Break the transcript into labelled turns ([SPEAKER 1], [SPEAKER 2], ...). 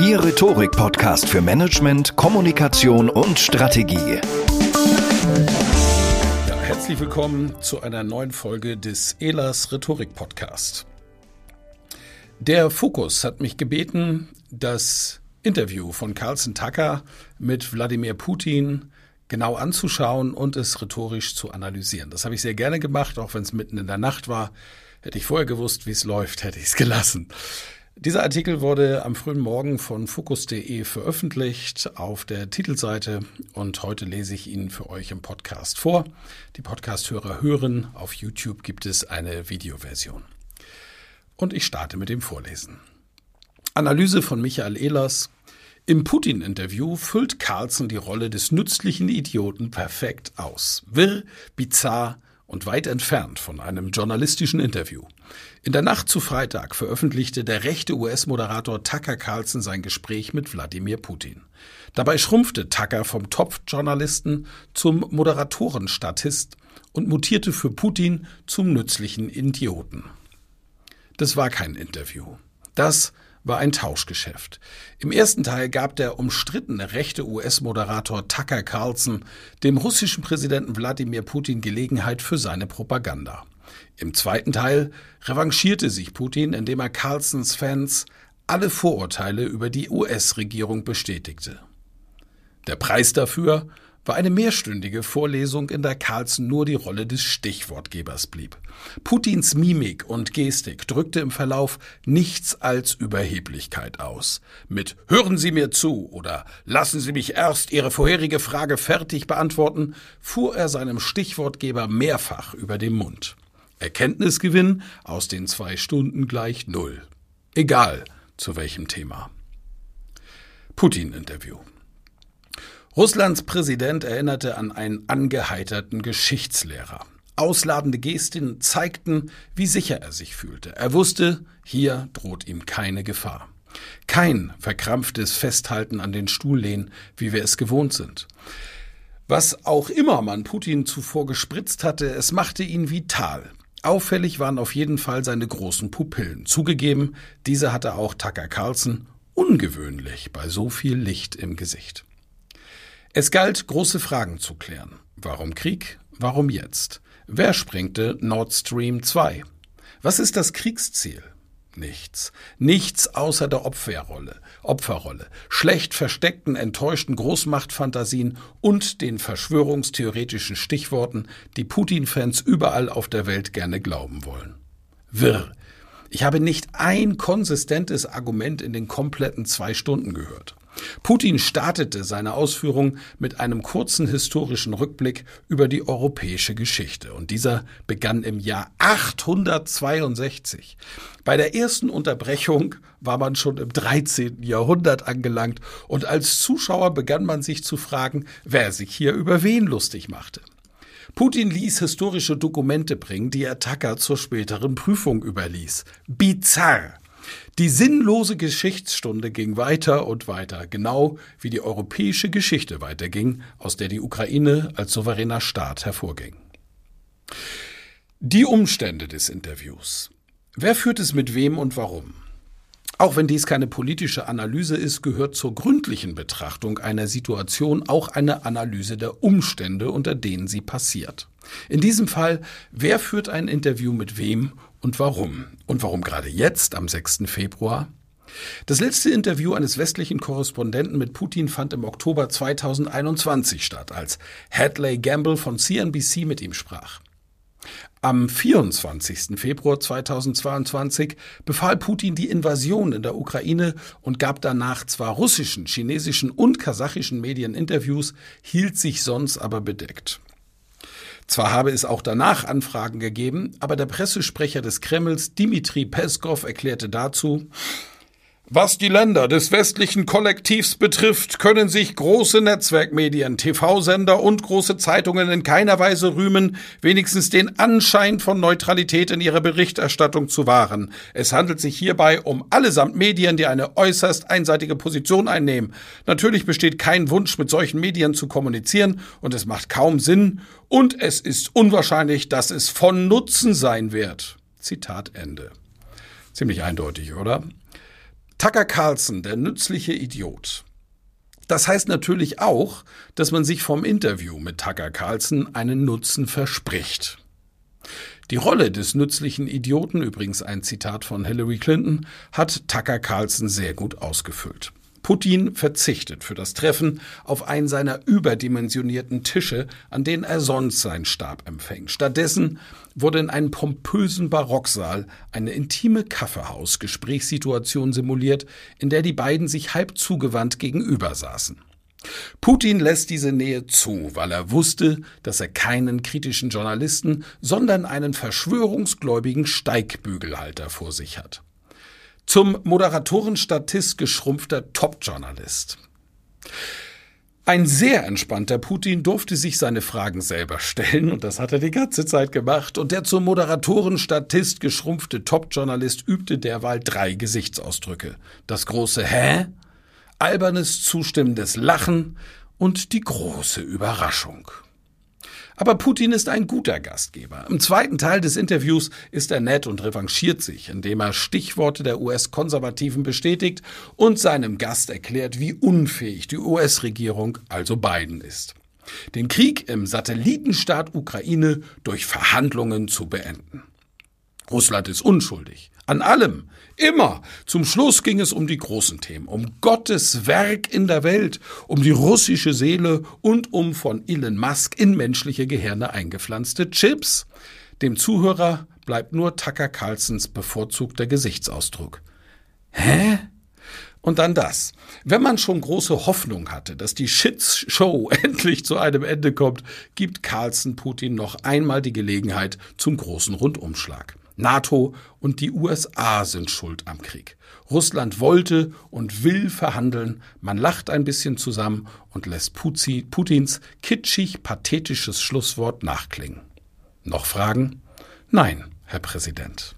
[SPEAKER 1] Ihr Rhetorik-Podcast für Management, Kommunikation und Strategie.
[SPEAKER 2] Ja, herzlich willkommen zu einer neuen Folge des Elas Rhetorik-Podcast. Der Fokus hat mich gebeten, das Interview von Carlson Tucker mit Wladimir Putin genau anzuschauen und es rhetorisch zu analysieren. Das habe ich sehr gerne gemacht, auch wenn es mitten in der Nacht war. Hätte ich vorher gewusst, wie es läuft, hätte ich es gelassen. Dieser Artikel wurde am frühen Morgen von Focus.de veröffentlicht auf der Titelseite und heute lese ich ihn für euch im Podcast vor. Die Podcasthörer hören, auf YouTube gibt es eine Videoversion. Und ich starte mit dem Vorlesen. Analyse von Michael Ehlers. Im Putin-Interview füllt Carlson die Rolle des nützlichen Idioten perfekt aus. Wirr, bizarr, und weit entfernt von einem journalistischen Interview. In der Nacht zu Freitag veröffentlichte der rechte US-Moderator Tucker Carlson sein Gespräch mit Wladimir Putin. Dabei schrumpfte Tucker vom Top-Journalisten zum Moderatorenstatist und mutierte für Putin zum nützlichen Idioten. Das war kein Interview. Das war ein Tauschgeschäft. Im ersten Teil gab der umstrittene rechte US-Moderator Tucker Carlson dem russischen Präsidenten Wladimir Putin Gelegenheit für seine Propaganda. Im zweiten Teil revanchierte sich Putin, indem er Carlsons Fans alle Vorurteile über die US-Regierung bestätigte. Der Preis dafür war eine mehrstündige Vorlesung, in der Carlsen nur die Rolle des Stichwortgebers blieb. Putins Mimik und Gestik drückte im Verlauf nichts als Überheblichkeit aus. Mit Hören Sie mir zu oder Lassen Sie mich erst Ihre vorherige Frage fertig beantworten, fuhr er seinem Stichwortgeber mehrfach über den Mund. Erkenntnisgewinn aus den zwei Stunden gleich null. Egal zu welchem Thema. Putin-Interview. Russlands Präsident erinnerte an einen angeheiterten Geschichtslehrer. Ausladende Gesten zeigten, wie sicher er sich fühlte. Er wusste, hier droht ihm keine Gefahr. Kein verkrampftes Festhalten an den Stuhllehnen, wie wir es gewohnt sind. Was auch immer man Putin zuvor gespritzt hatte, es machte ihn vital. Auffällig waren auf jeden Fall seine großen Pupillen. Zugegeben, diese hatte auch Tucker Carlson ungewöhnlich bei so viel Licht im Gesicht. Es galt, große Fragen zu klären. Warum Krieg? Warum jetzt? Wer sprengte Nord Stream 2? Was ist das Kriegsziel? Nichts. Nichts außer der Opferrolle, Opferrolle, schlecht versteckten, enttäuschten Großmachtfantasien und den verschwörungstheoretischen Stichworten, die Putin-Fans überall auf der Welt gerne glauben wollen. Wirr. Ich habe nicht ein konsistentes Argument in den kompletten zwei Stunden gehört. Putin startete seine Ausführung mit einem kurzen historischen Rückblick über die europäische Geschichte. Und dieser begann im Jahr 862. Bei der ersten Unterbrechung war man schon im 13. Jahrhundert angelangt und als Zuschauer begann man sich zu fragen, wer sich hier über wen lustig machte. Putin ließ historische Dokumente bringen, die er Tucker zur späteren Prüfung überließ. Bizarr. Die sinnlose Geschichtsstunde ging weiter und weiter, genau wie die europäische Geschichte weiterging, aus der die Ukraine als souveräner Staat hervorging. Die Umstände des Interviews. Wer führt es mit wem und warum? Auch wenn dies keine politische Analyse ist, gehört zur gründlichen Betrachtung einer Situation auch eine Analyse der Umstände, unter denen sie passiert. In diesem Fall, wer führt ein Interview mit wem und warum? Und warum gerade jetzt, am 6. Februar? Das letzte Interview eines westlichen Korrespondenten mit Putin fand im Oktober 2021 statt, als Hadley Gamble von CNBC mit ihm sprach. Am 24. Februar 2022 befahl Putin die Invasion in der Ukraine und gab danach zwar russischen, chinesischen und kasachischen Medien Interviews, hielt sich sonst aber bedeckt. Zwar habe es auch danach Anfragen gegeben, aber der Pressesprecher des Kremls Dmitri Peskov erklärte dazu, was die Länder des westlichen Kollektivs betrifft, können sich große Netzwerkmedien, TV-Sender und große Zeitungen in keiner Weise rühmen, wenigstens den Anschein von Neutralität in ihrer Berichterstattung zu wahren. Es handelt sich hierbei um allesamt Medien, die eine äußerst einseitige Position einnehmen. Natürlich besteht kein Wunsch, mit solchen Medien zu kommunizieren, und es macht kaum Sinn, und es ist unwahrscheinlich, dass es von Nutzen sein wird. Zitat Ende. Ziemlich eindeutig, oder? Tucker Carlson, der nützliche Idiot. Das heißt natürlich auch, dass man sich vom Interview mit Tucker Carlson einen Nutzen verspricht. Die Rolle des nützlichen Idioten, übrigens ein Zitat von Hillary Clinton, hat Tucker Carlson sehr gut ausgefüllt. Putin verzichtet für das Treffen auf einen seiner überdimensionierten Tische, an denen er sonst seinen Stab empfängt. Stattdessen wurde in einem pompösen Barocksaal eine intime Kaffeehaus-Gesprächssituation simuliert, in der die beiden sich halb zugewandt gegenüber saßen. Putin lässt diese Nähe zu, weil er wusste, dass er keinen kritischen Journalisten, sondern einen verschwörungsgläubigen Steigbügelhalter vor sich hat zum Moderatorenstatist geschrumpfter Top-Journalist. Ein sehr entspannter Putin durfte sich seine Fragen selber stellen, und das hat er die ganze Zeit gemacht, und der zum Moderatorenstatist geschrumpfte Top-Journalist übte derweil drei Gesichtsausdrücke. Das große Hä, albernes zustimmendes Lachen und die große Überraschung. Aber Putin ist ein guter Gastgeber. Im zweiten Teil des Interviews ist er nett und revanchiert sich, indem er Stichworte der US-Konservativen bestätigt und seinem Gast erklärt, wie unfähig die US-Regierung, also Biden, ist. Den Krieg im Satellitenstaat Ukraine durch Verhandlungen zu beenden. Russland ist unschuldig. An allem. Immer. Zum Schluss ging es um die großen Themen, um Gottes Werk in der Welt, um die russische Seele und um von Elon Musk in menschliche Gehirne eingepflanzte Chips. Dem Zuhörer bleibt nur Tucker Carlsons bevorzugter Gesichtsausdruck. Hä? Und dann das. Wenn man schon große Hoffnung hatte, dass die Shit-Show endlich zu einem Ende kommt, gibt Carlson Putin noch einmal die Gelegenheit zum großen Rundumschlag. NATO und die USA sind schuld am Krieg. Russland wollte und will verhandeln, man lacht ein bisschen zusammen und lässt Putins kitschig pathetisches Schlusswort nachklingen. Noch Fragen? Nein, Herr Präsident.